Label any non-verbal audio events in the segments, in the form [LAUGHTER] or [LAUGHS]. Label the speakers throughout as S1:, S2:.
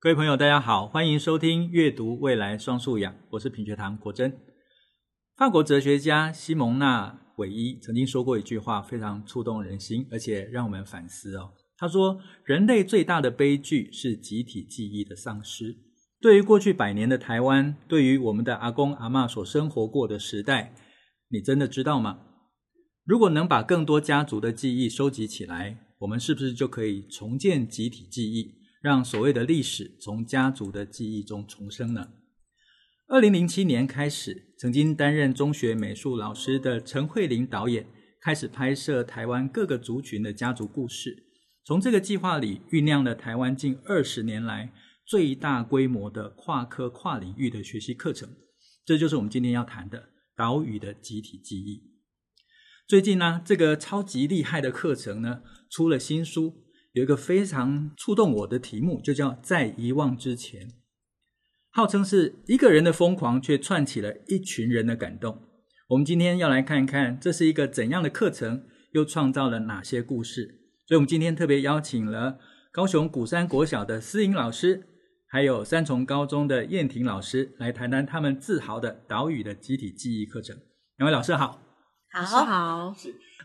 S1: 各位朋友，大家好，欢迎收听《阅读未来双素养》，我是品学堂国珍。法国哲学家西蒙娜·韦伊曾经说过一句话，非常触动人心，而且让我们反思哦。他说：“人类最大的悲剧是集体记忆的丧失。”对于过去百年的台湾，对于我们的阿公阿嬷所生活过的时代，你真的知道吗？如果能把更多家族的记忆收集起来，我们是不是就可以重建集体记忆？让所谓的历史从家族的记忆中重生呢？二零零七年开始，曾经担任中学美术老师的陈慧玲导演开始拍摄台湾各个族群的家族故事。从这个计划里酝酿了台湾近二十年来最大规模的跨科跨领域的学习课程。这就是我们今天要谈的岛屿的集体记忆。最近呢，这个超级厉害的课程呢，出了新书。有一个非常触动我的题目，就叫“在遗忘之前”，号称是一个人的疯狂，却串起了一群人的感动。我们今天要来看一看，这是一个怎样的课程，又创造了哪些故事。所以，我们今天特别邀请了高雄鼓山国小的思莹老师，还有三重高中的燕婷老师，来谈谈他们自豪的岛屿的集体记忆课程。两位老师好，
S2: 好，好。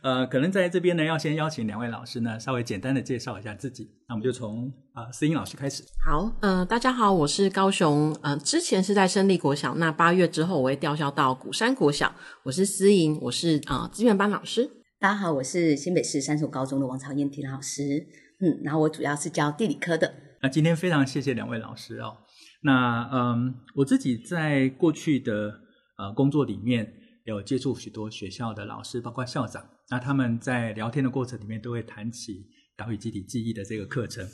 S1: 呃，可能在这边呢，要先邀请两位老师呢，稍微简单的介绍一下自己。那我们就从啊、呃，思莹老师开始。
S2: 好，呃，大家好，我是高雄，呃，之前是在胜利国小，那八月之后我会调校到鼓山国小。我是思莹，我是啊、呃，资源班老师。
S3: 大家好，我是新北市三所高中的王朝燕婷老师。嗯，然后我主要是教地理科的。
S1: 那今天非常谢谢两位老师哦。那嗯，我自己在过去的呃工作里面有接触许多学校的老师，包括校长。那他们在聊天的过程里面都会谈起岛屿集体记忆的这个课程。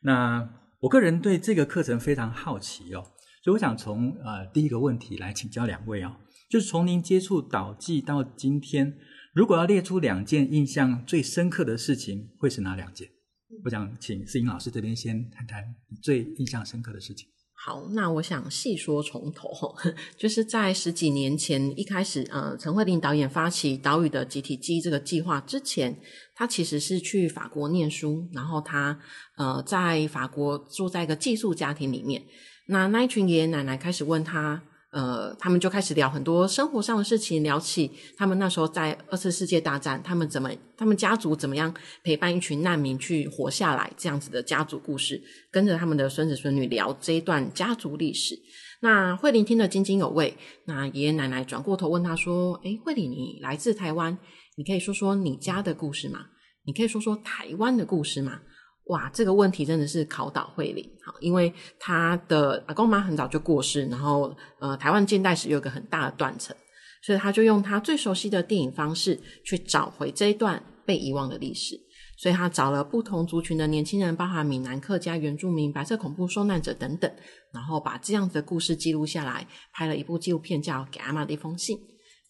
S1: 那我个人对这个课程非常好奇哦，所以我想从呃第一个问题来请教两位哦，就是从您接触岛记到今天，如果要列出两件印象最深刻的事情，会是哪两件？我想请思颖老师这边先谈谈你最印象深刻的事情。
S2: 好，那我想细说从头，就是在十几年前一开始，呃，陈慧琳导演发起岛屿的集体记忆这个计划之前，他其实是去法国念书，然后他呃在法国住在一个寄宿家庭里面，那那一群爷爷奶奶开始问他。呃，他们就开始聊很多生活上的事情，聊起他们那时候在二次世界大战，他们怎么，他们家族怎么样陪伴一群难民去活下来，这样子的家族故事，跟着他们的孙子孙女聊这一段家族历史。那慧玲听得津津有味，那爷爷奶奶转过头问他说：“诶，慧玲，你来自台湾，你可以说说你家的故事吗？你可以说说台湾的故事吗？”哇，这个问题真的是考倒慧玲，好，因为他的阿公妈很早就过世，然后呃，台湾近代史有个很大的断层，所以他就用他最熟悉的电影方式去找回这一段被遗忘的历史，所以他找了不同族群的年轻人，包含闽南客家、原住民、白色恐怖受难者等等，然后把这样子的故事记录下来，拍了一部纪录片，叫《给阿嬷的一封信》。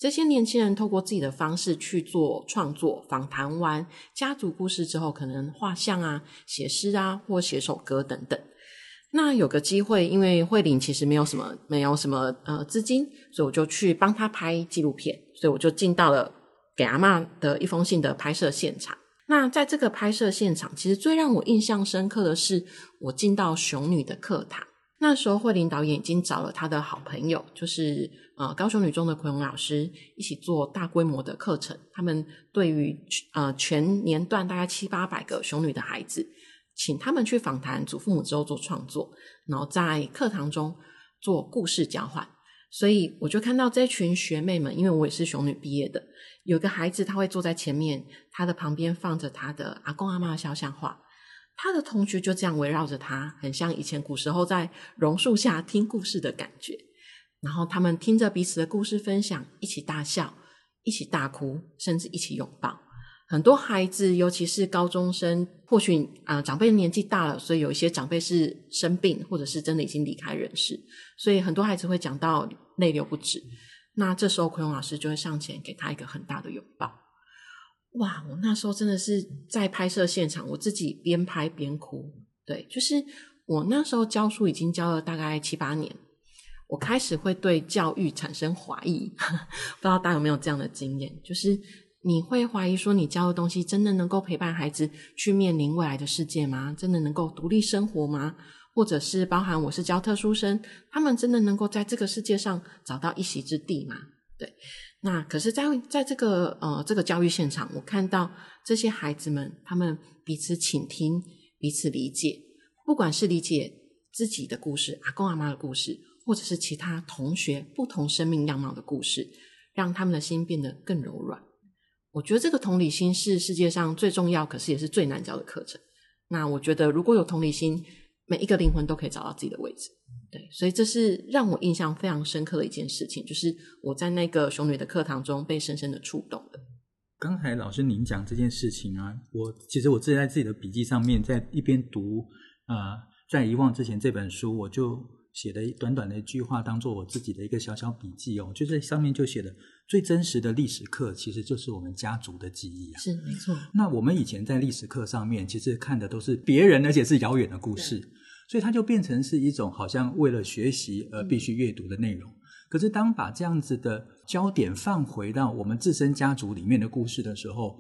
S2: 这些年轻人透过自己的方式去做创作，访谈完家族故事之后，可能画像啊、写诗啊，或写首歌等等。那有个机会，因为慧玲其实没有什么、没有什么呃资金，所以我就去帮他拍纪录片。所以我就进到了给阿嬷的一封信的拍摄现场。那在这个拍摄现场，其实最让我印象深刻的是，我进到熊女的课堂。那时候慧玲导演已经找了他的好朋友，就是。呃，高雄女中的奎荣老师一起做大规模的课程。他们对于呃全年段大概七八百个雄女的孩子，请他们去访谈祖父母之后做创作，然后在课堂中做故事交换。所以我就看到这群学妹们，因为我也是雄女毕业的，有个孩子他会坐在前面，他的旁边放着他的阿公阿嬷的肖像画，他的同学就这样围绕着他，很像以前古时候在榕树下听故事的感觉。然后他们听着彼此的故事分享，一起大笑，一起大哭，甚至一起拥抱。很多孩子，尤其是高中生，或许啊、长辈年纪大了，所以有一些长辈是生病，或者是真的已经离开人世，所以很多孩子会讲到泪流不止。那这时候奎荣老师就会上前给他一个很大的拥抱。哇，我那时候真的是在拍摄现场，我自己边拍边哭。对，就是我那时候教书已经教了大概七八年。我开始会对教育产生怀疑，[LAUGHS] 不知道大家有没有这样的经验？就是你会怀疑说，你教的东西真的能够陪伴孩子去面临未来的世界吗？真的能够独立生活吗？或者是包含我是教特殊生，他们真的能够在这个世界上找到一席之地吗？对，那可是在，在这个呃这个教育现场，我看到这些孩子们，他们彼此倾听，彼此理解，不管是理解自己的故事、阿公阿妈的故事，或者是其他同学不同生命样貌的故事，让他们的心变得更柔软。我觉得这个同理心是世界上最重要，可是也是最难教的课程。那我觉得如果有同理心，每一个灵魂都可以找到自己的位置。对，所以这是让我印象非常深刻的一件事情，就是我在那个熊女的课堂中被深深的触动的。
S1: 刚才老师您讲这件事情啊，我其实我自己在自己的笔记上面，在一边读啊、呃，在遗忘之前这本书，我就写了短短的一句话，当做我自己的一个小小笔记哦，就在上面就写的最真实的历史课，其实就是我们家族的记忆啊。
S2: 是，没错。
S1: 那我们以前在历史课上面，其实看的都是别人，而且是遥远的故事。所以它就变成是一种好像为了学习而必须阅读的内容。可是当把这样子的焦点放回到我们自身家族里面的故事的时候，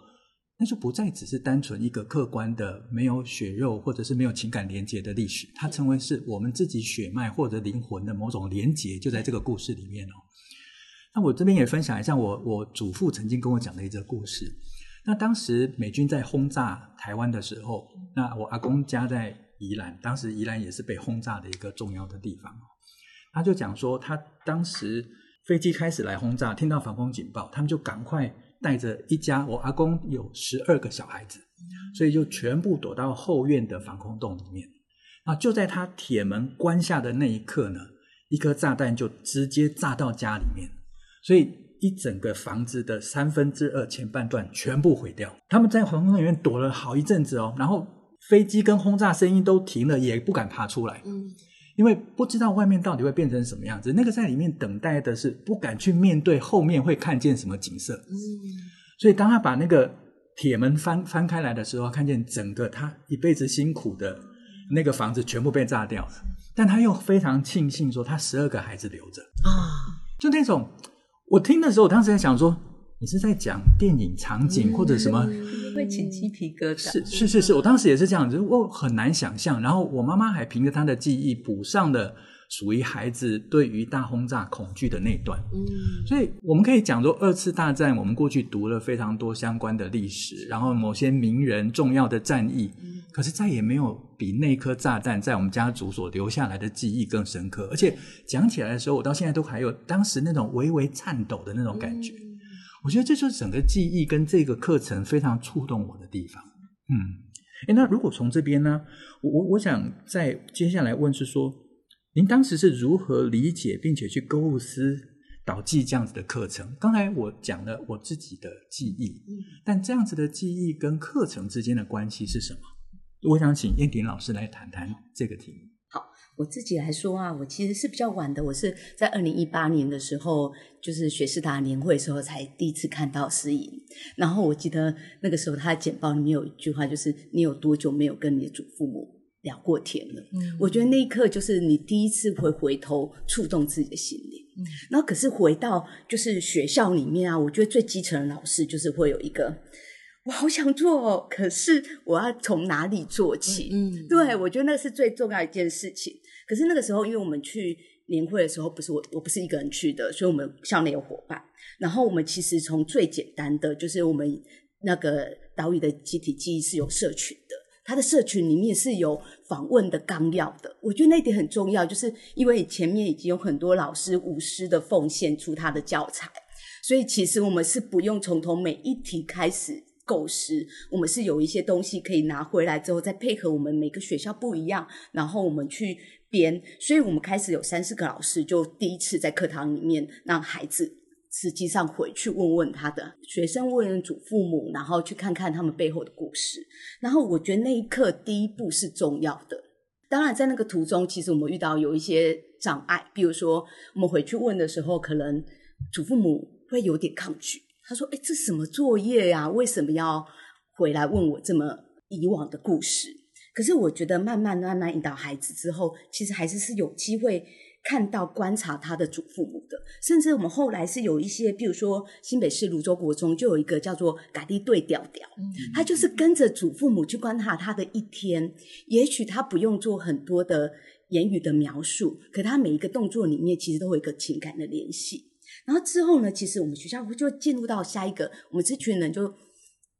S1: 那就不再只是单纯一个客观的没有血肉或者是没有情感连结的历史，它成为是我们自己血脉或者灵魂的某种连结，就在这个故事里面哦。那我这边也分享一下我我祖父曾经跟我讲的一则故事。那当时美军在轰炸台湾的时候，那我阿公家在。宜兰当时宜兰也是被轰炸的一个重要的地方，他就讲说，他当时飞机开始来轰炸，听到防空警报，他们就赶快带着一家，我阿公有十二个小孩子，所以就全部躲到后院的防空洞里面。那就在他铁门关下的那一刻呢，一颗炸弹就直接炸到家里面，所以一整个房子的三分之二前半段全部毁掉。他们在防空洞里面躲了好一阵子哦，然后。飞机跟轰炸声音都停了，也不敢爬出来，嗯，因为不知道外面到底会变成什么样子。那个在里面等待的是不敢去面对后面会看见什么景色，嗯，所以当他把那个铁门翻翻开来的时候，看见整个他一辈子辛苦的那个房子全部被炸掉了，但他又非常庆幸说他十二个孩子留着。啊，就那种我听的时候，我当时在想说，你是在讲电影场景或者什么？嗯
S3: 会起鸡皮疙瘩，
S1: 是是是是，我当时也是这样子，我很难想象。然后我妈妈还凭着她的记忆补上了属于孩子对于大轰炸恐惧的那段。嗯，所以我们可以讲说，二次大战我们过去读了非常多相关的历史，然后某些名人重要的战役，嗯，可是再也没有比那颗炸弹在我们家族所留下来的记忆更深刻。而且讲起来的时候，我到现在都还有当时那种微微颤抖的那种感觉。嗯我觉得这就是整个记忆跟这个课程非常触动我的地方。嗯，诶，那如果从这边呢，我我我想在接下来问是说，您当时是如何理解并且去构思导记这样子的课程？刚才我讲了我自己的记忆，但这样子的记忆跟课程之间的关系是什么？我想请燕婷老师来谈谈这个题目。
S3: 我自己来说啊，我其实是比较晚的。我是在二零一八年的时候，就是学士达年会的时候，才第一次看到诗颖。然后我记得那个时候，他的简报里面有一句话，就是“你有多久没有跟你的祖父母聊过天了？”嗯，我觉得那一刻就是你第一次会回头触动自己的心灵。嗯，然后可是回到就是学校里面啊，我觉得最基层的老师就是会有一个。[LAUGHS] 我好想做哦，可是我要从哪里做起？嗯，对，我觉得那是最重要一件事情。可是那个时候，因为我们去年会的时候，不是我，我不是一个人去的，所以我们校内有伙伴。然后我们其实从最简单的，就是我们那个岛屿的集体记忆是有社群的，它的社群里面是有访问的纲要的。我觉得那一点很重要，就是因为前面已经有很多老师无私的奉献出他的教材，所以其实我们是不用从头每一题开始。构思，我们是有一些东西可以拿回来之后，再配合我们每个学校不一样，然后我们去编。所以我们开始有三四个老师，就第一次在课堂里面让孩子实际上回去问问他的学生，问问祖父母，然后去看看他们背后的故事。然后我觉得那一刻第一步是重要的。当然，在那个途中，其实我们遇到有一些障碍，比如说我们回去问的时候，可能祖父母会有点抗拒。他说：“哎，这什么作业呀？为什么要回来问我这么以往的故事？可是我觉得慢慢慢慢引导孩子之后，其实孩子是有机会看到观察他的祖父母的。甚至我们后来是有一些，比如说新北市芦洲国中就有一个叫做“嘎地对调调”，他就是跟着祖父母去观察他的一天。也许他不用做很多的言语的描述，可他每一个动作里面其实都有一个情感的联系。然后之后呢，其实我们学校就进入到下一个，我们这群人就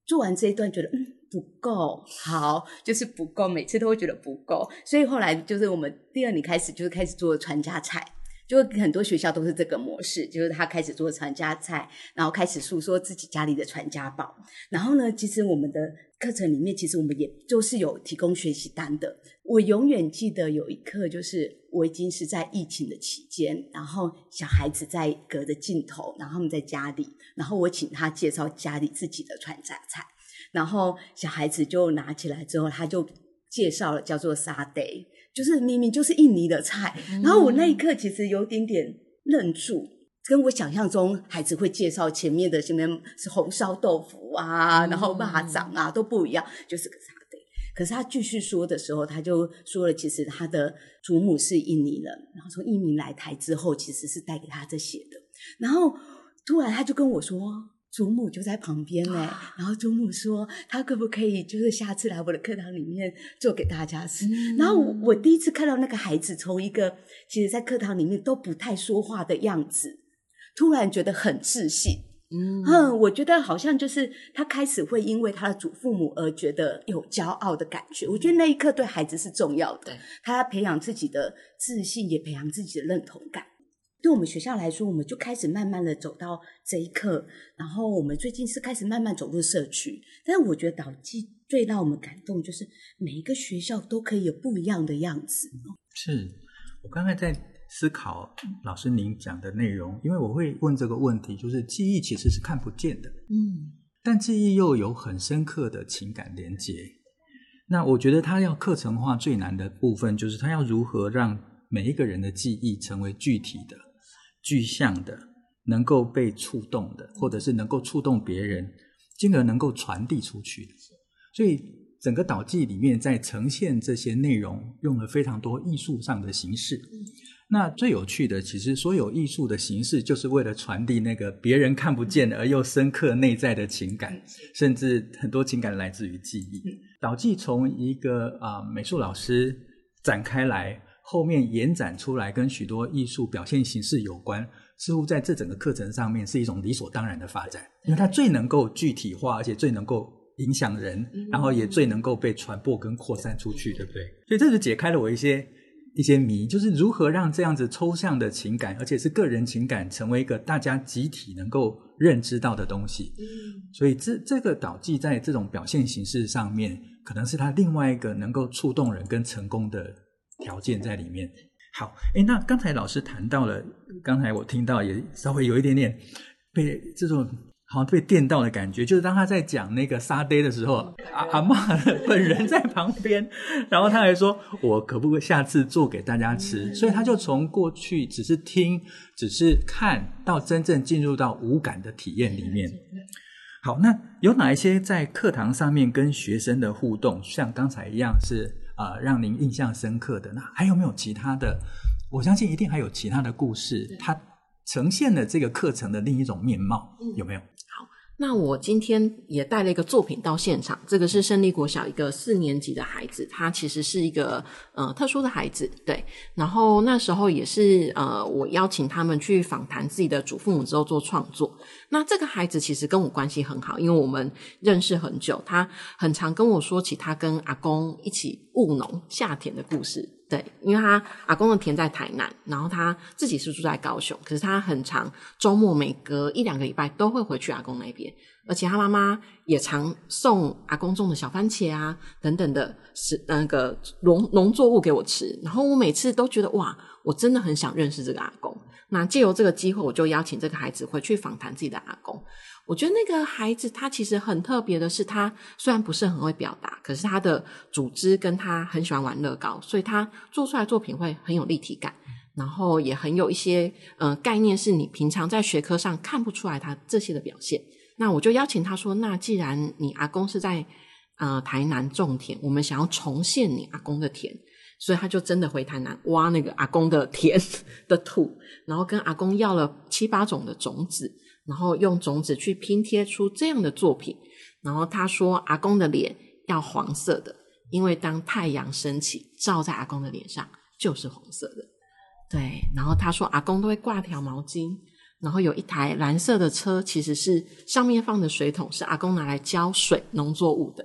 S3: 做完这一段，觉得嗯不够好，就是不够，每次都会觉得不够，所以后来就是我们第二年开始就是开始做传家菜，就很多学校都是这个模式，就是他开始做传家菜，然后开始诉说自己家里的传家宝，然后呢，其实我们的。课程里面，其实我们也就是有提供学习单的。我永远记得有一刻，就是我已经是在疫情的期间，然后小孩子在隔着镜头，然后他们在家里，然后我请他介绍家里自己的传家菜，然后小孩子就拿起来之后，他就介绍了叫做沙爹，就是明明就是印尼的菜，然后我那一刻其实有点点愣住。跟我想象中孩子会介绍前面的什么是红烧豆腐啊，嗯、然后蚂蚱啊都不一样，就是个沙爹。可是他继续说的时候，他就说了，其实他的祖母是印尼人，然后从印尼来台之后，其实是带给他这些的。然后突然他就跟我说，祖母就在旁边呢。然后祖母说，他可不可以就是下次来我的课堂里面做给大家吃？嗯、然后我，我第一次看到那个孩子从一个其实在课堂里面都不太说话的样子。突然觉得很自信，嗯，嗯，我觉得好像就是他开始会因为他的祖父母而觉得有骄傲的感觉。我觉得那一刻对孩子是重要的，他要培养自己的自信，也培养自己的认同感。对我们学校来说，我们就开始慢慢的走到这一刻。然后我们最近是开始慢慢走入社区，但是我觉得导记最让我们感动就是每一个学校都可以有不一样的样子。
S1: 是我刚才在。思考老师您讲的内容，因为我会问这个问题，就是记忆其实是看不见的，嗯，但记忆又有很深刻的情感连接。那我觉得他要课程化最难的部分，就是他要如何让每一个人的记忆成为具体的、具象的，能够被触动的，或者是能够触动别人，进而能够传递出去的。所以整个导记里面在呈现这些内容，用了非常多艺术上的形式。那最有趣的，其实所有艺术的形式，就是为了传递那个别人看不见而又深刻内在的情感，甚至很多情感来自于记忆。导记从一个啊、呃、美术老师展开来，后面延展出来，跟许多艺术表现形式有关，似乎在这整个课程上面是一种理所当然的发展，因为它最能够具体化，而且最能够影响人，然后也最能够被传播跟扩散出去，对不对？所以这就解开了我一些。一些谜，就是如何让这样子抽象的情感，而且是个人情感，成为一个大家集体能够认知到的东西。嗯，所以这这个导记在这种表现形式上面，可能是他另外一个能够触动人跟成功的条件在里面。好，诶，那刚才老师谈到了，刚才我听到也稍微有一点点被这种。好像被电到的感觉，就是当他在讲那个沙爹的时候，阿阿嬷本人在旁边，然后他还说：“我可不可以下次做给大家吃？”所以他就从过去只是听、只是看到真正进入到无感的体验里面。好，那有哪一些在课堂上面跟学生的互动，像刚才一样是啊、呃，让您印象深刻的？那还有没有其他的？我相信一定还有其他的故事，它呈现了这个课程的另一种面貌，有没有？
S2: 那我今天也带了一个作品到现场，这个是胜利国小一个四年级的孩子，他其实是一个呃特殊的孩子，对。然后那时候也是呃我邀请他们去访谈自己的祖父母之后做创作。那这个孩子其实跟我关系很好，因为我们认识很久，他很常跟我说起他跟阿公一起务农下田的故事。对，因为他阿公的田在台南，然后他自己是住在高雄，可是他很长周末每隔一两个礼拜都会回去阿公那边，而且他妈妈也常送阿公种的小番茄啊等等的是那个农农作物给我吃，然后我每次都觉得哇，我真的很想认识这个阿公。那借由这个机会，我就邀请这个孩子回去访谈自己的阿公。我觉得那个孩子他其实很特别的是，他虽然不是很会表达，可是他的组织跟他很喜欢玩乐高，所以他做出来作品会很有立体感，然后也很有一些呃概念，是你平常在学科上看不出来他这些的表现。那我就邀请他说：“那既然你阿公是在呃台南种田，我们想要重现你阿公的田。”所以他就真的回台南挖那个阿公的田 [LAUGHS] 的土，然后跟阿公要了七八种的种子，然后用种子去拼贴出这样的作品。然后他说，阿公的脸要黄色的，因为当太阳升起照在阿公的脸上就是红色的。对，然后他说阿公都会挂条毛巾。然后有一台蓝色的车，其实是上面放的水桶，是阿公拿来浇水农作物的。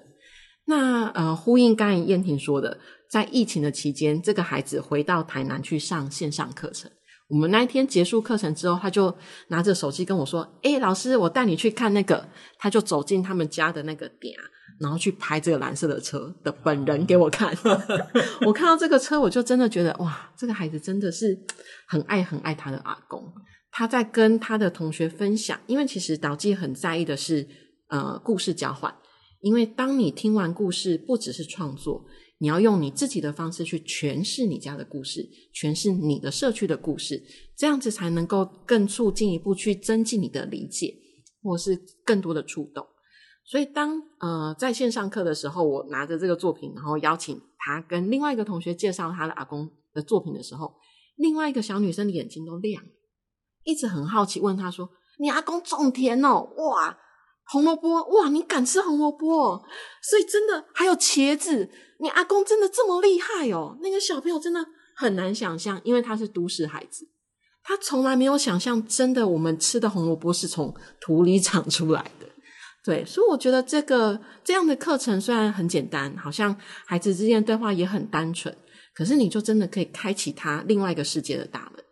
S2: 那呃，呼应刚才燕婷说的，在疫情的期间，这个孩子回到台南去上线上课程。我们那一天结束课程之后，他就拿着手机跟我说：“诶，老师，我带你去看那个。”他就走进他们家的那个点，然后去拍这个蓝色的车的本人给我看。[LAUGHS] [LAUGHS] 我看到这个车，我就真的觉得哇，这个孩子真的是很爱很爱他的阿公。他在跟他的同学分享，因为其实导记很在意的是，呃，故事交换。因为当你听完故事，不只是创作，你要用你自己的方式去诠释你家的故事，诠释你的社区的故事，这样子才能够更促进一步去增进你的理解，或是更多的触动。所以当呃在线上课的时候，我拿着这个作品，然后邀请他跟另外一个同学介绍他的阿公的作品的时候，另外一个小女生的眼睛都亮了。一直很好奇，问他说：“你阿公种田哦？哇，红萝卜哇，你敢吃红萝卜？所以真的还有茄子，你阿公真的这么厉害哦？那个小朋友真的很难想象，因为他是都市孩子，他从来没有想象，真的我们吃的红萝卜是从土里长出来的。对，所以我觉得这个这样的课程虽然很简单，好像孩子之间的对话也很单纯，可是你就真的可以开启他另外一个世界的大门。”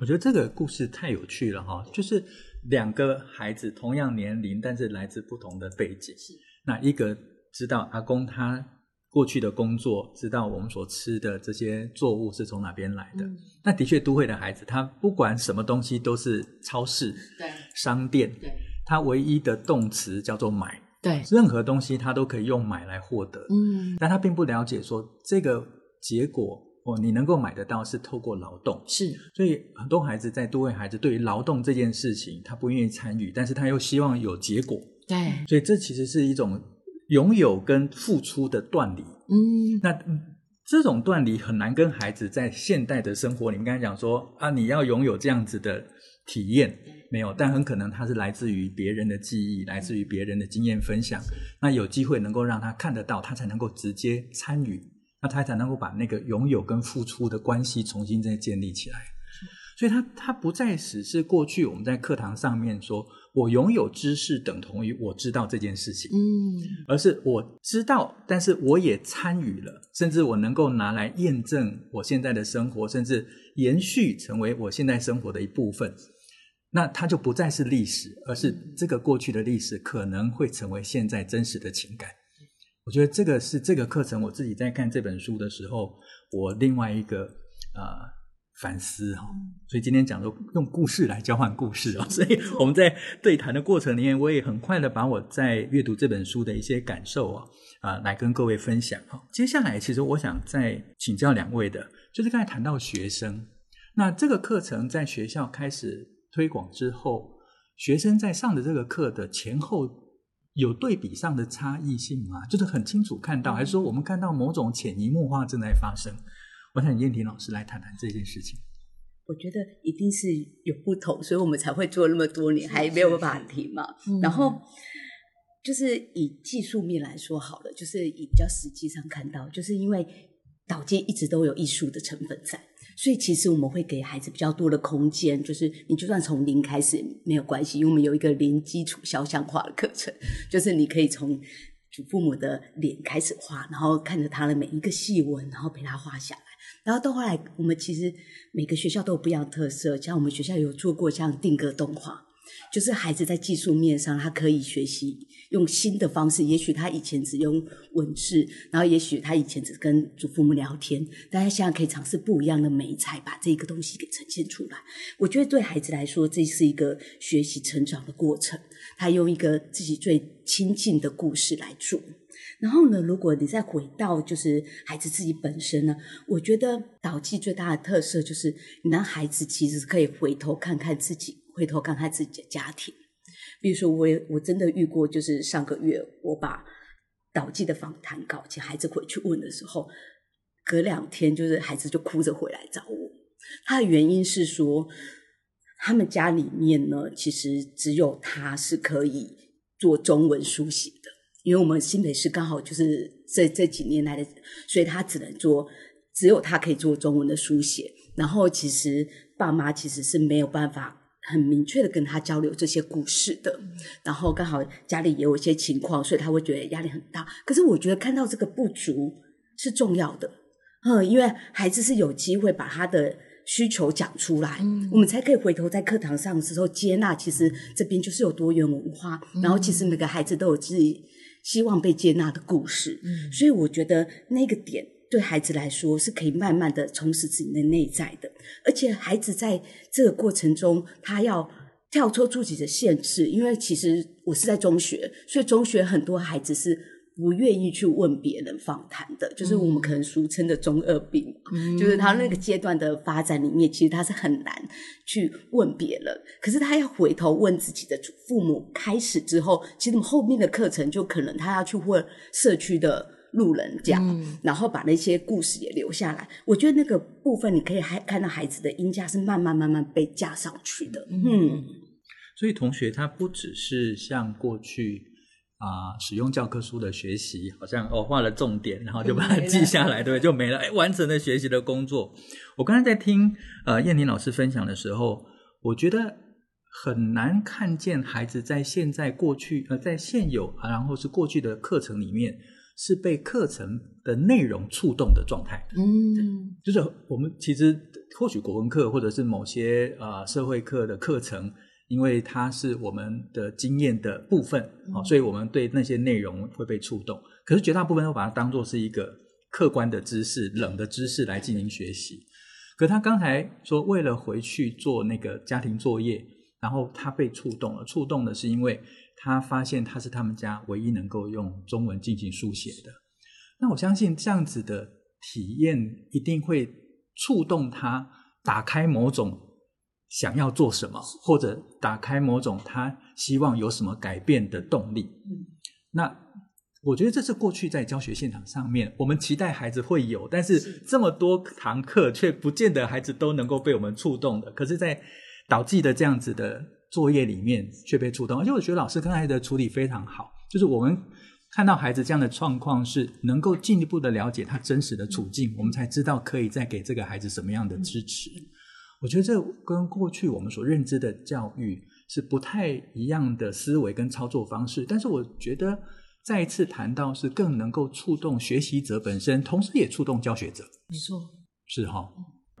S1: 我觉得这个故事太有趣了哈，就是两个孩子同样年龄，但是来自不同的背景。是，那一个知道阿公他过去的工作，知道我们所吃的这些作物是从哪边来的。嗯、那的确，都会的孩子，他不管什么东西都是超市、对商店，对，他唯一的动词叫做买，对，任何东西他都可以用买来获得。嗯，但他并不了解说这个结果。哦，你能够买得到是透过劳动，是，所以很多孩子在都会孩子对于劳动这件事情，他不愿意参与，但是他又希望有结果，对，所以这其实是一种拥有跟付出的断离，嗯，那这种断离很难跟孩子在现代的生活里面，刚才讲说啊，你要拥有这样子的体验，没有，但很可能他是来自于别人的记忆，来自于别人的经验分享，那有机会能够让他看得到，他才能够直接参与。那他才能够把那个拥有跟付出的关系重新再建立起来，所以他他不再只是过去我们在课堂上面说我拥有知识等同于我知道这件事情，嗯，而是我知道，但是我也参与了，甚至我能够拿来验证我现在的生活，甚至延续成为我现在生活的一部分。那它就不再是历史，而是这个过去的历史可能会成为现在真实的情感。我觉得这个是这个课程，我自己在看这本书的时候，我另外一个呃反思哈。所以今天讲的用故事来交换故事啊，所以我们在对谈的过程里面，我也很快的把我在阅读这本书的一些感受啊啊来跟各位分享哈。接下来，其实我想再请教两位的，就是刚才谈到学生，那这个课程在学校开始推广之后，学生在上的这个课的前后。有对比上的差异性吗？就是很清楚看到，还是说我们看到某种潜移默化正在发生？我想燕婷老师来谈谈这件事情。
S3: 我觉得一定是有不同，所以我们才会做那么多年，还没有办法停嘛。然后就是以技术面来说好了，就是以比较实际上看到，就是因为导记一直都有艺术的成分在。所以其实我们会给孩子比较多的空间，就是你就算从零开始没有关系，因为我们有一个零基础肖像画的课程，就是你可以从祖父母的脸开始画，然后看着他的每一个细纹，然后陪他画下来。然后到后来，我们其实每个学校都有不一样的特色，像我们学校有做过像定格动画。就是孩子在技术面上，他可以学习用新的方式。也许他以前只用文字，然后也许他以前只跟祖父母聊天，但他现在可以尝试不一样的媒材，把这个东西给呈现出来。我觉得对孩子来说，这是一个学习成长的过程。他用一个自己最亲近的故事来做。然后呢，如果你再回到就是孩子自己本身呢，我觉得导记最大的特色就是，你让孩子其实可以回头看看自己。回头看看自己的家庭，比如说我也我真的遇过，就是上个月我把导记的访谈稿请孩子回去问的时候，隔两天就是孩子就哭着回来找我。他的原因是说，他们家里面呢，其实只有他是可以做中文书写的，因为我们新北市刚好就是这这几年来的，所以他只能做，只有他可以做中文的书写。然后其实爸妈其实是没有办法很明确的跟他交流这些故事的。然后刚好家里也有一些情况，所以他会觉得压力很大。可是我觉得看到这个不足是重要的，嗯，因为孩子是有机会把他的。需求讲出来，嗯，我们才可以回头在课堂上的时候接纳。其实这边就是有多元文化，嗯，然后其实每个孩子都有自己希望被接纳的故事。嗯，所以我觉得那个点对孩子来说是可以慢慢的充实自己的内在的，而且孩子在这个过程中，他要跳脱自己的限制，因为其实我是在中学，所以中学很多孩子是。不愿意去问别人访谈的，就是我们可能俗称的中二病，嗯，就是他那个阶段的发展里面，其实他是很难去问别人。可是他要回头问自己的父母，开始之后，其实后面的课程就可能他要去问社区的路人甲，嗯，然后把那些故事也留下来。我觉得那个部分，你可以还看到孩子的音价是慢慢慢慢被架上去的。嗯，嗯，
S1: 所以同学他不只是像过去。啊，使用教科书的学习，好像哦画了重点，然后就把它记下来，对，就没了，哎，完成了学习的工作。我刚才在听呃燕婷老师分享的时候，我觉得很难看见孩子在现在、过去呃在现有啊，然后是过去的课程里面是被课程的内容触动的状态。嗯，就是我们其实或许国文课或者是某些呃社会课的课程。因为它是我们的经验的部分，嗯，所以我们对那些内容会被触动。可是绝大部分都把它当作是一个客观的知识、冷的知识来进行学习。可他刚才说，为了回去做那个家庭作业，然后他被触动了。触动的是因为他发现他是他们家唯一能够用中文进行书写的。那我相信这样子的体验一定会触动他，打开某种。想要做什么，或者打开某种他希望有什么改变的动力。嗯，那我觉得这是过去在教学现场上面，我们期待孩子会有，但是这么多堂课却不见得孩子都能够被我们触动的。可是，在导记的这样子的作业里面却被触动，而且我觉得老师刚才的处理非常好，就是我们看到孩子这样的状况是能够进一步的了解他真实的处境，我们才知道可以再给这个孩子什么样的支持。我觉得这跟过去我们所认知的教育是不太一样的思维跟操作方式，但是我觉得再一次谈到是更能够触动学习者本身，同时也触动教学者。
S2: 没错，
S1: 是哈。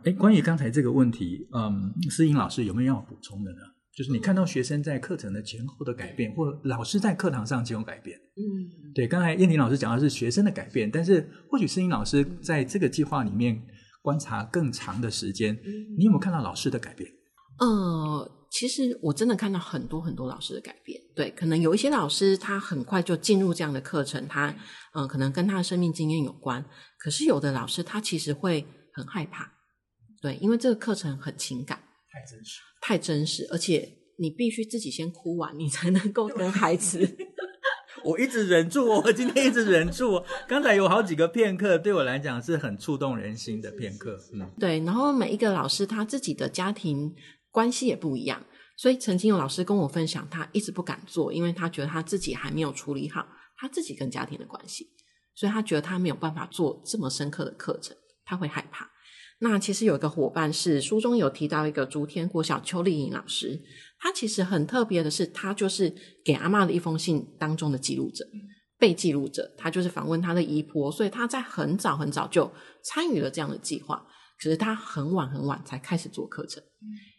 S1: 哎，关于刚才这个问题，嗯，思颖老师有没有要补充的呢？就是你看到学生在课程的前后的改变，或老师在课堂上前后改变。嗯，对。刚才燕婷老师讲的是学生的改变，但是或许思颖老师在这个计划里面。观察更长的时间，你有没有看到老师的改变？
S2: 呃，其实我真的看到很多很多老师的改变。对，可能有一些老师他很快就进入这样的课程，他嗯、呃，可能跟他的生命经验有关。可是有的老师他其实会很害怕，对，因为这个课程很情感，
S1: 太真实，
S2: 太真实，而且你必须自己先哭完，你才能够跟孩子。[LAUGHS]
S1: 我一直忍住，我今天一直忍住。刚才有好几个片刻，对我来讲是很触动人心的片刻。嗯，
S2: 对。然后每一个老师他自己的家庭关系也不一样，所以曾经有老师跟我分享，他一直不敢做，因为他觉得他自己还没有处理好他自己跟家庭的关系，所以他觉得他没有办法做这么深刻的课程，他会害怕。那其实有一个伙伴是书中有提到一个竹田国小邱丽颖老师。她其实很特别的是，她就是给阿嬷的一封信当中的记录者、被记录者。她就是访问她的姨婆，所以她在很早很早就参与了这样的计划。可是她很晚很晚才开始做课程，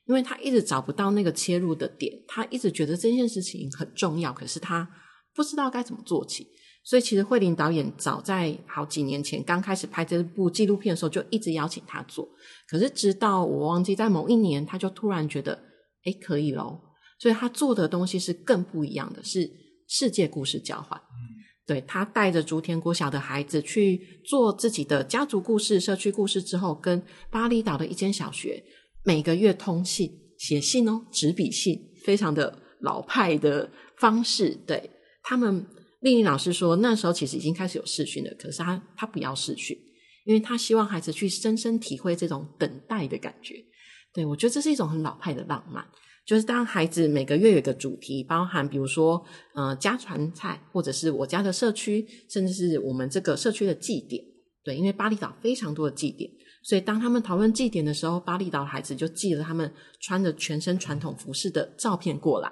S2: 因为她一直找不到那个切入的点。她一直觉得这件事情很重要，可是她不知道该怎么做起。所以其实慧玲导演早在好几年前刚开始拍这部纪录片的时候，就一直邀请他做。可是直到我忘记在某一年，他就突然觉得。诶，可以咯。所以他做的东西是更不一样的，是世界故事交换。嗯、对，他带着竹田国小的孩子去做自己的家族故事、社区故事之后，跟巴厘岛的一间小学每个月通信、写信哦，纸笔信，非常的老派的方式。对，他们，丽丽老师说，那时候其实已经开始有试训了，可是他他不要试训，因为他希望孩子去深深体会这种等待的感觉。对，我觉得这是一种很老派的浪漫，就是当孩子每个月有个主题，包含比如说呃家传菜，或者是我家的社区，甚至是我们这个社区的祭典。对，因为巴厘岛非常多的祭典，所以当他们讨论祭典的时候，巴厘岛孩子就寄了他们穿着全身传统服饰的照片过来。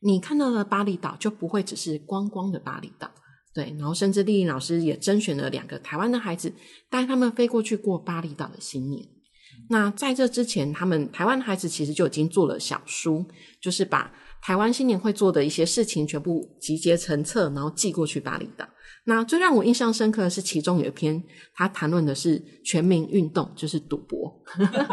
S2: 你看到的巴厘岛，就不会只是光光的巴厘岛。对，然后甚至丽颖老师也甄选了两个台湾的孩子，带他们飞过去过巴厘岛的新年。那在这之前，他们台湾的孩子其实就已经做了小书，就是把台湾新年会做的一些事情全部集结成册，然后寄过去巴厘岛。那最让我印象深刻的是，其中有一篇，他谈论的是全民运动，就是赌博。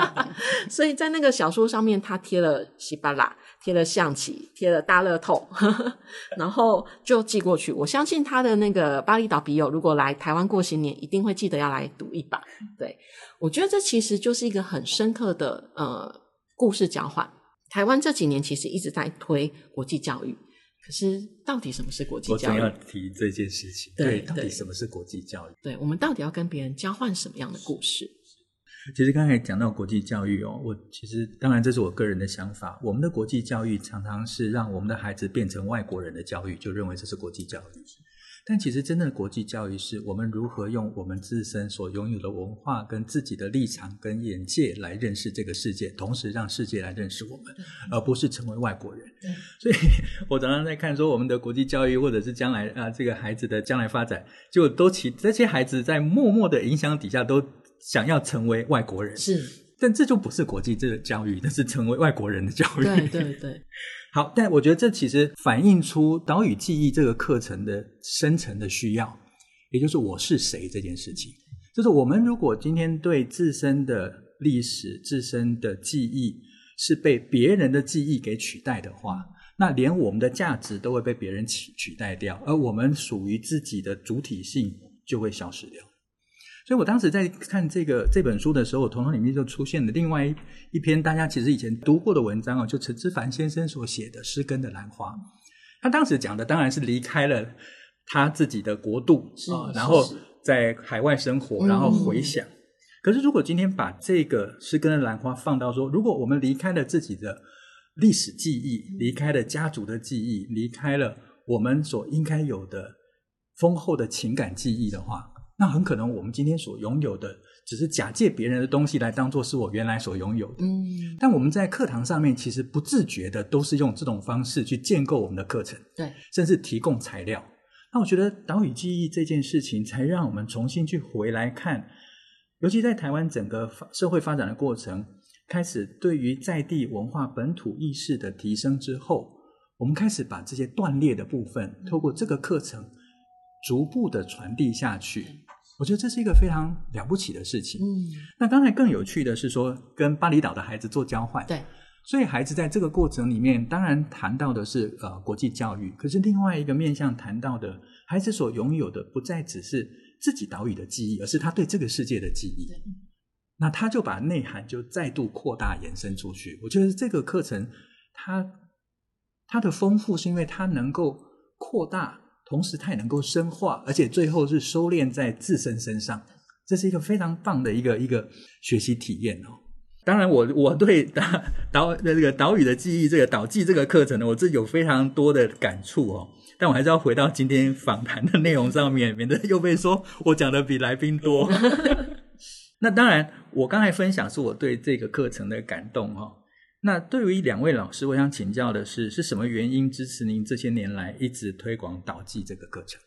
S2: [LAUGHS] 所以在那个小书上面，他贴了西巴拉，贴了象棋，贴了大乐透，[LAUGHS] 然后就寄过去。我相信他的那个巴厘岛笔友，如果来台湾过新年，一定会记得要来赌一把。对，我觉得这其实就是一个很深刻的呃故事交换。台湾这几年其实一直在推国际教育。可是，到底什么是国际教育？
S1: 我正要提这件事情。对，对，到底什么是国际教育？
S2: 对，我们到底要跟别人交换什么样的故事？
S1: 其实刚才讲到国际教育哦，我其实当然这是我个人的想法。我们的国际教育常常是让我们的孩子变成外国人的教育，就认为这是国际教育。但其实真正的国际教育是我们如何用我们自身所拥有的文化跟自己的立场跟眼界来认识这个世界，同时让世界来认识我们，而不是成为外国人。所以我常常在看说我们的国际教育，或者是将来啊这个孩子的将来发展，就都其这些孩子在默默的影响底下，都想要成为外国人。
S2: 是，
S1: 但这就不是国际这个教育，那是成为外国人的教育。
S2: 对对对。[LAUGHS]
S1: 好，但我觉得这其实反映出岛屿记忆这个课程的深层的需要，也就是我是谁这件事情。就是我们如果今天对自身的历史、自身的记忆是被别人的记忆给取代的话，那连我们的价值都会被别人取取代掉，而我们属于自己的主体性就会消失掉。所以我当时在看这个这本书的时候，我头脑里面就出现了另外一一篇大家其实以前读过的文章哦，就陈之凡先生所写的《诗根的兰花》。他当时讲的当然是离开了他自己的国度啊，然后在海外生活，然后回想。嗯、可是如果今天把这个《诗根的兰花》放到说，如果我们离开了自己的历史记忆，离开了家族的记忆，离开了我们所应该有的丰厚的情感记忆的话，那很可能我们今天所拥有的，只是假借别人的东西来当做是我原来所拥有的。嗯，但我们在课堂上面其实不自觉的都是用这种方式去建构我们的课程，
S2: 对，
S1: 甚至提供材料。那我觉得岛屿记忆这件事情，才让我们重新去回来看，尤其在台湾整个社会发展的过程，开始对于在地文化本土意识的提升之后，我们开始把这些断裂的部分，透过这个课程。逐步的传递下去，我觉得这是一个非常了不起的事情。嗯，那刚才更有趣的是说，跟巴厘岛的孩子做交换。
S2: 对，
S1: 所以孩子在这个过程里面，当然谈到的是呃国际教育，可是另外一个面向谈到的，孩子所拥有的不再只是自己岛屿的记忆，而是他对这个世界的记忆。那他就把内涵就再度扩大延伸出去。我觉得这个课程它它的丰富，是因为它能够扩大。同时，它也能够深化，而且最后是收敛在自身身上，这是一个非常棒的一个一个学习体验哦。当然我，我我对岛岛那这个岛屿的记忆，这个岛记这个课程呢，我自己有非常多的感触哦。但我还是要回到今天访谈的内容上面，免得又被说我讲的比来宾多。[LAUGHS] 那当然，我刚才分享是我对这个课程的感动哦。那对于两位老师，我想请教的是，是什么原因支持您这些年来一直推广导记这个课程？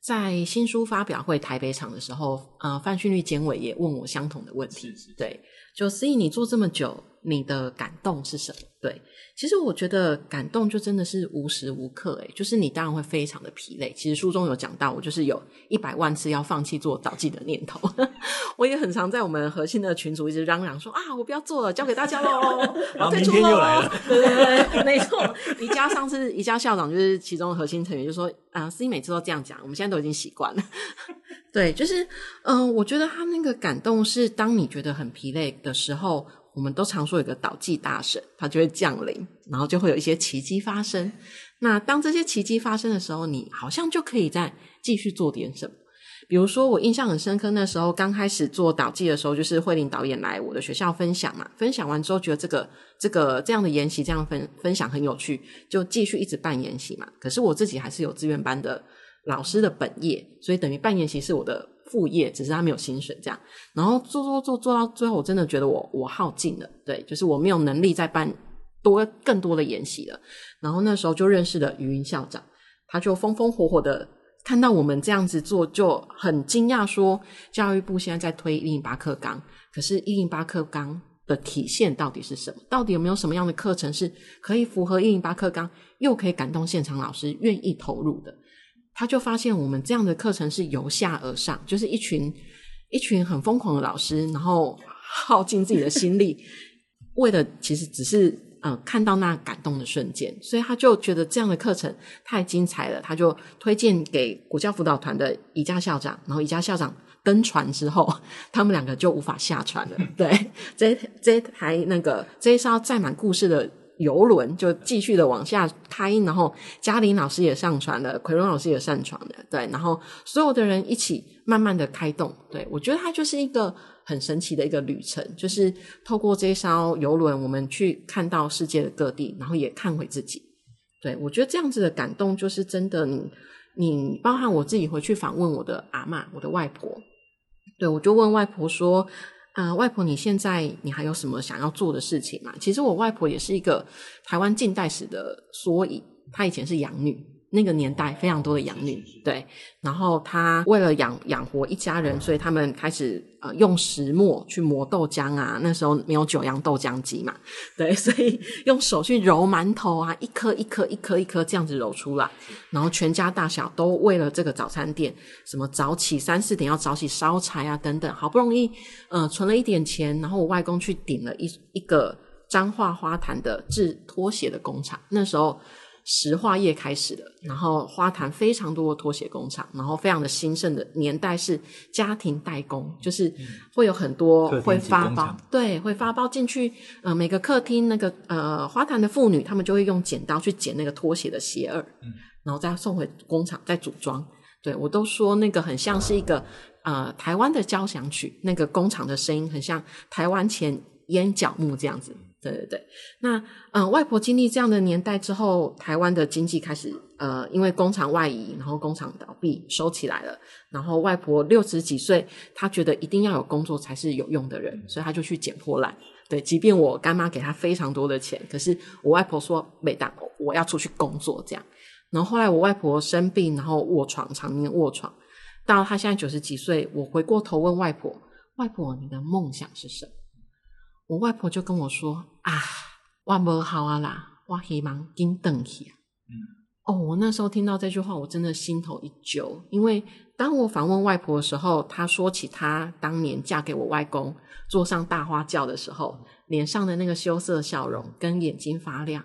S2: 在新书发表会台北场的时候，呃，范训律监委也问我相同的问题。是是是对，就思颖，你做这么久，你的感动是什么？对。其实我觉得感动就真的是无时无刻诶，就是你当然会非常的疲累。其实书中有讲到，我就是有一百万次要放弃做早记的念头。[LAUGHS] 我也很常在我们核心的群组一直嚷嚷说啊，我不要做了，交给大家喽，[LAUGHS] 然后退出喽。对对对，没错。宜家上次宜家校长就是其中的核心成员，就说啊，思颖每次都这样讲，我们现在都已经习惯了。[LAUGHS] 对，就是嗯、呃，我觉得他那个感动是当你觉得很疲累的时候。我们都常说有个导祭大神，他就会降临，然后就会有一些奇迹发生。那当这些奇迹发生的时候，你好像就可以再继续做点什么。比如说，我印象很深刻，那时候刚开始做导祭的时候，就是慧玲导演来我的学校分享嘛，分享完之后觉得这个这个这样的研习，这样分分享很有趣，就继续一直办研习嘛。可是我自己还是有志愿班的老师的本业，所以等于办研习是我的副业，只是他没有薪水这样。然后做做做做到最后，我真的觉得我我耗尽了，对，就是我没有能力再办多更多的研习了。然后那时候就认识了余云校长，他就风风火火的。看到我们这样子做，就很惊讶，说教育部现在在推一零八课纲，可是，一零八课纲的体现到底是什么？到底有没有什么样的课程是可以符合一零八课纲，又可以感动现场老师愿意投入的？他就发现我们这样的课程是由下而上，就是一群一群很疯狂的老师，然后耗尽自己的心力，为了其实只是。呃，看到那感动的瞬间，所以他就觉得这样的课程太精彩了，他就推荐给国教辅导团的宜家校长，然后宜家校长登船之后，他们两个就无法下船了。对，这这台那个这一艘载满故事的游轮就继续的往下开，然后嘉玲老师也上船了，奎荣老师也上船了，对，然后所有的人一起慢慢的开动，对，我觉得它就是一个。很神奇的一个旅程，就是透过这艘游轮，我们去看到世界的各地，然后也看回自己。对，我觉得这样子的感动，就是真的你。你包含我自己回去访问我的阿嬷，我的外婆。对，我就问外婆说：“啊、呃，外婆，你现在你还有什么想要做的事情吗？”其实我外婆也是一个台湾近代史的缩影，她以前是养女。那个年代非常多的养女，对，然后他为了养养活一家人，所以他们开始呃用石磨去磨豆浆啊。那时候没有九阳豆浆机嘛，对，所以 [LAUGHS] 用手去揉馒头啊，一颗一颗一颗一颗这样子揉出来，然后全家大小都为了这个早餐店，什么早起三四点要早起烧柴啊等等，好不容易呃存了一点钱，然后我外公去顶了一一个彰化花坛的制拖鞋的工厂，那时候。石化业开始的，然后花坛非常多的拖鞋工厂，然后非常的兴盛的年代是家庭代工，就是会有很多会发包，对，会发包进去。呃，每个客厅那个呃花坛的妇女，她们就会用剪刀去剪那个拖鞋的鞋耳，嗯，然后再送回工厂再组装。对，我都说那个很像是一个呃台湾的交响曲，那个工厂的声音很像台湾前烟角木这样子。对对对，那嗯、外婆经历这样的年代之后，台湾的经济开始呃，因为工厂外移，然后工厂倒闭收起来了。然后外婆六十几岁，她觉得一定要有工作才是有用的人，所以她就去捡破烂。对，即便我干妈给她非常多的钱，可是我外婆说没当，我要出去工作这样。然后后来我外婆生病，然后卧床，常年卧床，到她现在九十几岁，我回过头问外婆：“外婆，你的梦想是什么？”我外婆就跟我说：“啊，我无好啊啦，我希望紧等去。”嗯，哦，我那时候听到这句话，我真的心头一揪。因为当我访问外婆的时候，她说起她当年嫁给我外公，坐上大花轿的时候，脸上的那个羞涩笑容跟眼睛发亮，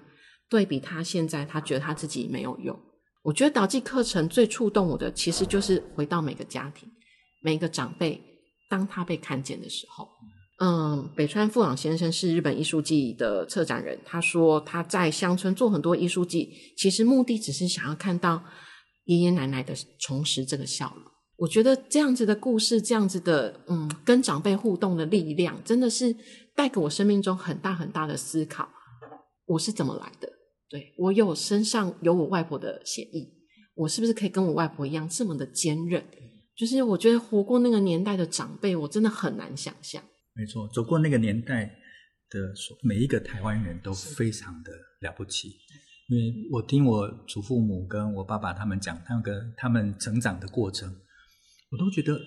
S2: 对比她现在，她觉得她自己没有用。我觉得导记课程最触动我的，其实就是回到每个家庭，每个长辈，当他被看见的时候。嗯，北川富朗先生是日本艺术季的策展人。他说他在乡村做很多艺术季，其实目的只是想要看到爷爷奶奶的重拾这个笑容。我觉得这样子的故事，这样子的嗯，跟长辈互动的力量，真的是带给我生命中很大很大的思考。我是怎么来的？对，我有身上有我外婆的血液，我是不是可以跟我外婆一样这么的坚韧？就是我觉得活过那个年代的长辈，我真的很难想象。
S1: 没错，走过那个年代的每一个台湾人都非常的了不起，因为我听我祖父母跟我爸爸他们讲那个他们成长的过程，我都觉得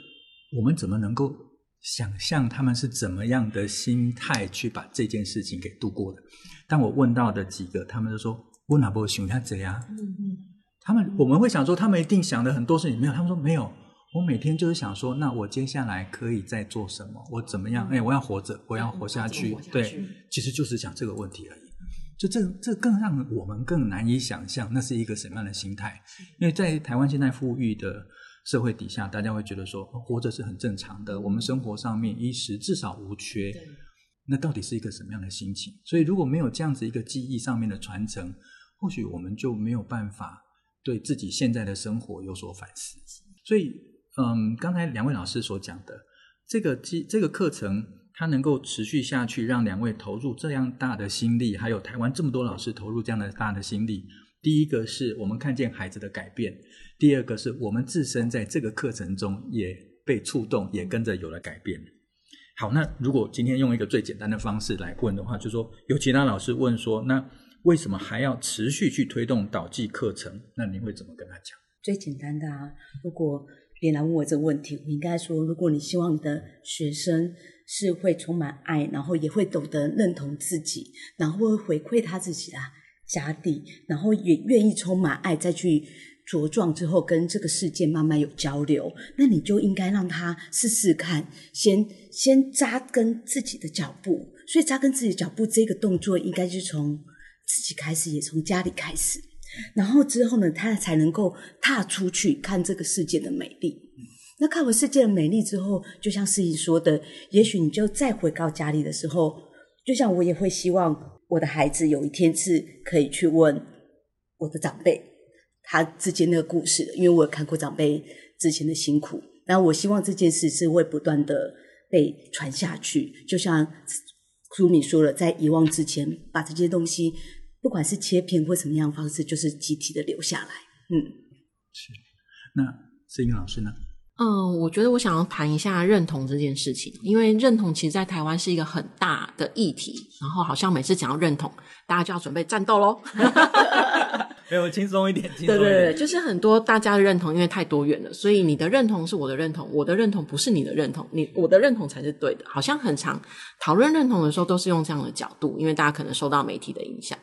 S1: 我们怎么能够想象他们是怎么样的心态去把这件事情给度过的？但我问到的几个，他们就说：“我哪不想他这样？”嗯嗯，他们我们会想说，他们一定想的很多事情没有，他们说没有。我每天就是想说，那我接下来可以再做什么？我怎么样？哎，我要活着，我要活下去。嗯、对，其实就是讲这个问题而已。就这，这更让我们更难以想象，那是一个什么样的心态？因为在台湾现在富裕的社会底下，大家会觉得说，活着是很正常的。我们生活上面衣食至少无缺。那到底是一个什么样的心情？所以如果没有这样子一个记忆上面的传承，或许我们就没有办法对自己现在的生活有所反思。所以。嗯，刚才两位老师所讲的这个机这个课程，它能够持续下去，让两位投入这样大的心力，还有台湾这么多老师投入这样的大的心力。第一个是我们看见孩子的改变，第二个是我们自身在这个课程中也被触动，也跟着有了改变。好，那如果今天用一个最简单的方式来问的话，就说有其他老师问说，那为什么还要持续去推动导技课程？那你会怎么跟他讲？
S3: 最简单的啊，如果别人来问我这个问题，我应该说，如果你希望你的学生是会充满爱，然后也会懂得认同自己，然后会回馈他自己的家底，然后也愿意充满爱，再去茁壮之后，跟这个世界慢慢有交流，那你就应该让他试试看，先先扎根自己的脚步。所以扎根自己的脚步这个动作，应该是从自己开始，也从家里开始，然后之后呢，他才能够踏出去看这个世界的美丽。那看完世界的美丽之后，就像诗怡说的，也许你就再回到家里的时候，就像我也会希望。我的孩子有一天是可以去问我的长辈他之间那个故事，因为我有看过长辈之前的辛苦。然后我希望这件事是会不断的被传下去，就像书敏说了，在遗忘之前，把这些东西，不管是切片或什么样的方式，就是集体的留下来。嗯，
S1: 是。那思颖老师呢？
S2: 嗯，我觉得我想要谈一下认同这件事情，因为认同其实，在台湾是一个很大的议题。然后，好像每次讲到认同，大家就要准备战斗喽。[LAUGHS] [LAUGHS]
S1: 没有轻松一点，轻松一点。
S2: 对对对，就是很多大家的认同，因为太多元了，所以你的认同是我的认同，我的认同不是你的认同，你我的认同才是对的。好像很常讨论认同的时候，都是用这样的角度，因为大家可能受到媒体的影响。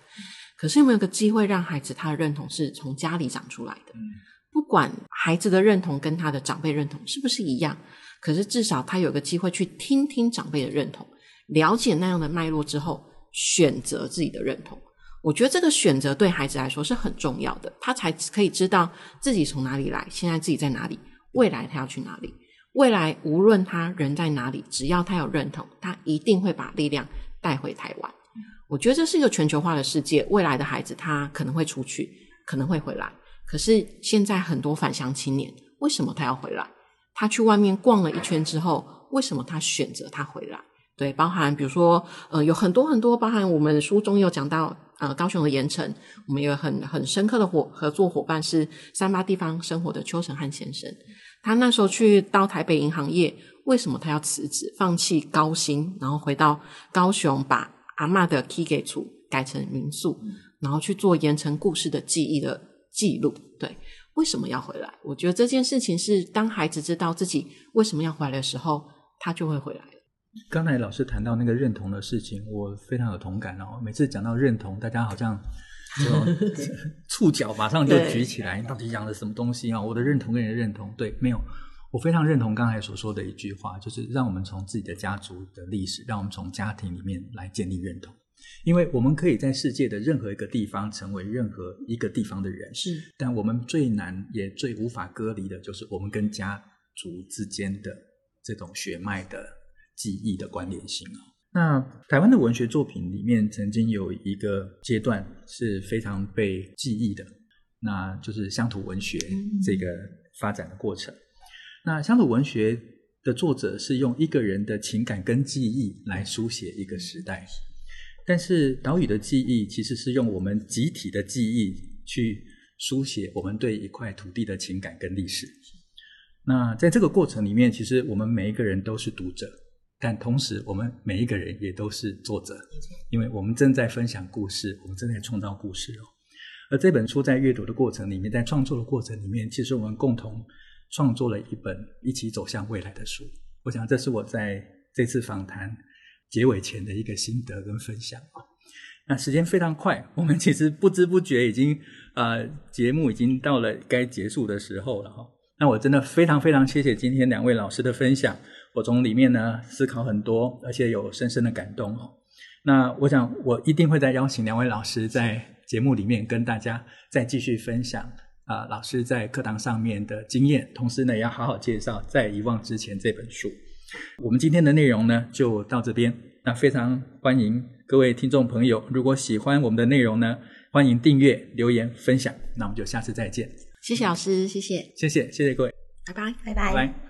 S2: 可是有没有个机会让孩子他的认同是从家里长出来的？嗯不管孩子的认同跟他的长辈认同是不是一样，可是至少他有个机会去听听长辈的认同，了解那样的脉络之后，选择自己的认同。我觉得这个选择对孩子来说是很重要的，他才可以知道自己从哪里来，现在自己在哪里，未来他要去哪里。未来无论他人在哪里，只要他有认同，他一定会把力量带回台湾。我觉得这是一个全球化的世界，未来的孩子他可能会出去，可能会回来。可是现在很多返乡青年，为什么他要回来？他去外面逛了一圈之后，为什么他选择他回来？对，包含比如说，呃，有很多很多，包含我们书中有讲到，呃，高雄的盐城，我们有很很深刻的伙合作伙伴是三八地方生活的邱成汉先生。他那时候去到台北银行业，为什么他要辞职，放弃高薪，然后回到高雄，把阿嬷的起家厝改成民宿，然后去做盐城故事的记忆的。记录，对，为什么要回来？我觉得这件事情是当孩子知道自己为什么要回来的时候，他就会回来。
S1: 刚才老师谈到那个认同的事情，我非常有同感哦。每次讲到认同，大家好像就 [LAUGHS] 触角马上就举起来，到底讲的什么东西啊？我的认同跟你的认同，对，没有。我非常认同刚才所说的一句话，就是让我们从自己的家族的历史，让我们从家庭里面来建立认同。因为我们可以在世界的任何一个地方成为任何一个地方的人，是，但我们最难也最无法割离的，就是我们跟家族之间的这种血脉的记忆的关联性。那台湾的文学作品里面，曾经有一个阶段是非常被记忆的，那就是乡土文学这个发展的过程。嗯、那乡土文学的作者是用一个人的情感跟记忆来书写一个时代。但是岛屿的记忆其实是用我们集体的记忆去书写我们对一块土地的情感跟历史。那在这个过程里面，其实我们每一个人都是读者，但同时我们每一个人也都是作者，因为我们正在分享故事，我们正在创造故事哦。而这本书在阅读的过程里面，在创作的过程里面，其实我们共同创作了一本一起走向未来的书。我想这是我在这次访谈。结尾前的一个心得跟分享啊，那时间非常快，我们其实不知不觉已经呃节目已经到了该结束的时候了哈。那我真的非常非常谢谢今天两位老师的分享，我从里面呢思考很多，而且有深深的感动哦。那我想我一定会再邀请两位老师在节目里面跟大家再继续分享啊、呃、老师在课堂上面的经验，同时呢也要好好介绍在遗忘之前这本书。我们今天的内容呢，就到这边。那非常欢迎各位听众朋友，如果喜欢我们的内容呢，欢迎订阅、留言、分享。那我们就下次再见。
S2: 谢谢老师，谢谢，
S1: 谢谢，谢谢各位。
S2: 拜拜，
S3: 拜
S1: 拜拜。